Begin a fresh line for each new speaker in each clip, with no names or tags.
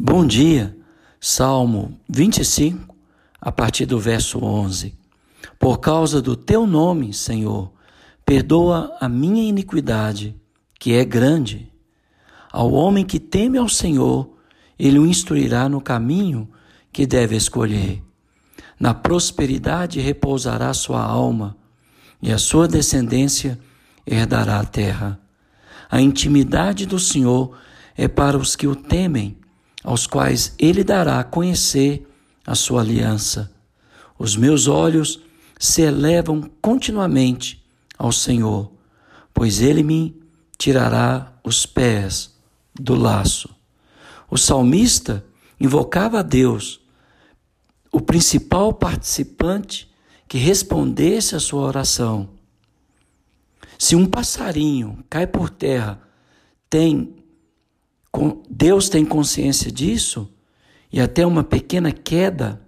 Bom dia, Salmo 25, a partir do verso 11. Por causa do teu nome, Senhor, perdoa a minha iniquidade, que é grande. Ao homem que teme ao Senhor, ele o instruirá no caminho que deve escolher. Na prosperidade repousará sua alma, e a sua descendência herdará a terra. A intimidade do Senhor é para os que o temem aos quais ele dará a conhecer a sua aliança. Os meus olhos se elevam continuamente ao Senhor, pois ele me tirará os pés do laço. O salmista invocava a Deus, o principal participante que respondesse à sua oração. Se um passarinho cai por terra, tem Deus tem consciência disso e até uma pequena queda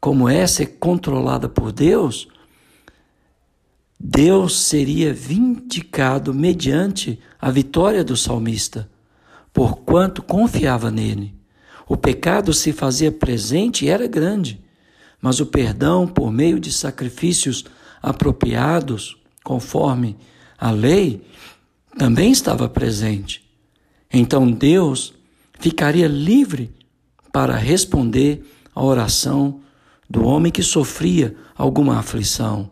como essa é controlada por Deus, Deus seria vindicado mediante a vitória do salmista, porquanto confiava nele. O pecado se fazia presente e era grande, mas o perdão, por meio de sacrifícios apropriados, conforme a lei, também estava presente. Então Deus ficaria livre para responder à oração do homem que sofria alguma aflição.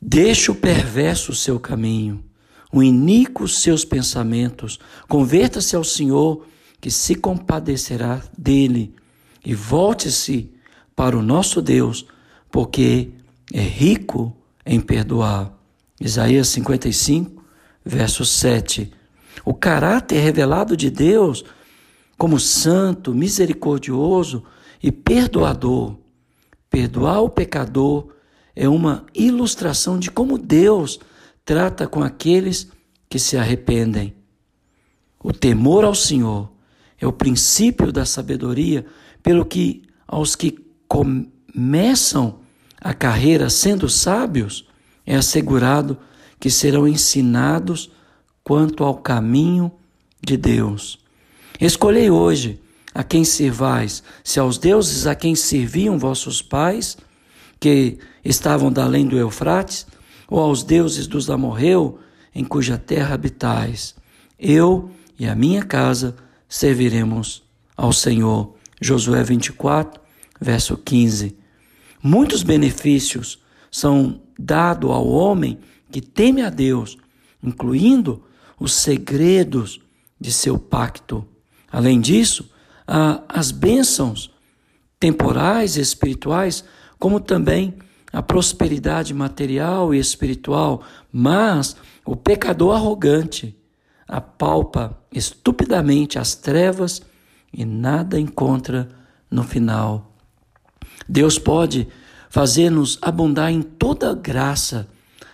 Deixe o perverso seu caminho, o iníquo seus pensamentos, converta-se ao Senhor, que se compadecerá dele, e volte-se para o nosso Deus, porque é rico em perdoar. Isaías 55, verso 7. O caráter revelado de Deus como santo, misericordioso e perdoador. Perdoar o pecador é uma ilustração de como Deus trata com aqueles que se arrependem. O temor ao Senhor é o princípio da sabedoria, pelo que aos que começam a carreira sendo sábios, é assegurado que serão ensinados quanto ao caminho de Deus. Escolhei hoje a quem servais, se aos deuses a quem serviam vossos pais, que estavam da além do Eufrates, ou aos deuses dos Amorreu, em cuja terra habitais. Eu e a minha casa serviremos ao Senhor. Josué 24, verso 15. Muitos benefícios são dados ao homem que teme a Deus, incluindo os segredos de seu pacto. Além disso, as bênçãos temporais e espirituais, como também a prosperidade material e espiritual, mas o pecador arrogante apalpa estupidamente as trevas e nada encontra no final. Deus pode fazer-nos abundar em toda graça,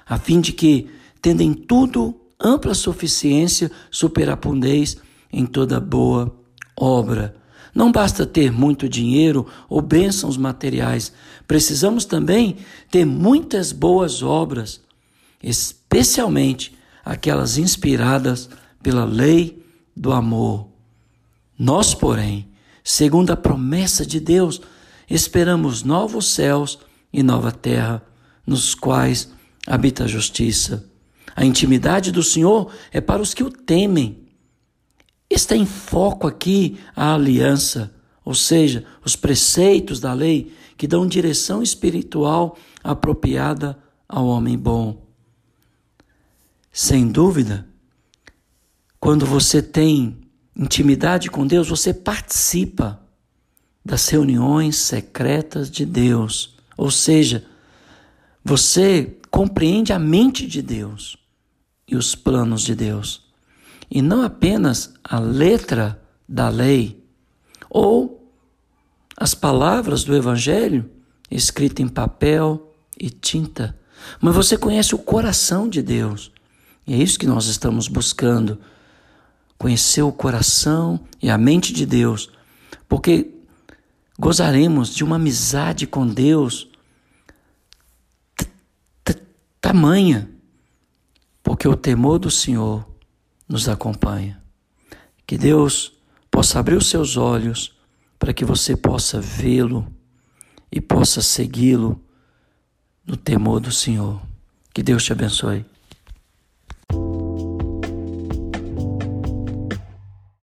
a fim de que, tendo em tudo ampla suficiência, superabundez em toda boa obra. Não basta ter muito dinheiro ou bênçãos materiais, precisamos também ter muitas boas obras, especialmente aquelas inspiradas pela lei do amor. Nós, porém, segundo a promessa de Deus, esperamos novos céus e nova terra, nos quais habita a justiça. A intimidade do Senhor é para os que o temem. Está em foco aqui a aliança, ou seja, os preceitos da lei que dão direção espiritual apropriada ao homem bom. Sem dúvida, quando você tem intimidade com Deus, você participa das reuniões secretas de Deus, ou seja, você compreende a mente de Deus e os planos de Deus, e não apenas a letra da lei ou as palavras do Evangelho escritas em papel e tinta, mas você conhece o coração de Deus. E é isso que nós estamos buscando. Conhecer o coração e a mente de Deus, porque gozaremos de uma amizade com Deus tamanha porque o temor do Senhor nos acompanha. Que Deus possa abrir os seus olhos para que você possa vê-lo e possa segui-lo no temor do Senhor. Que Deus te abençoe.